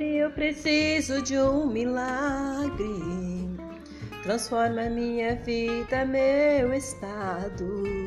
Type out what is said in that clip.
eu preciso de um milagre. Transforma minha vida, meu estado.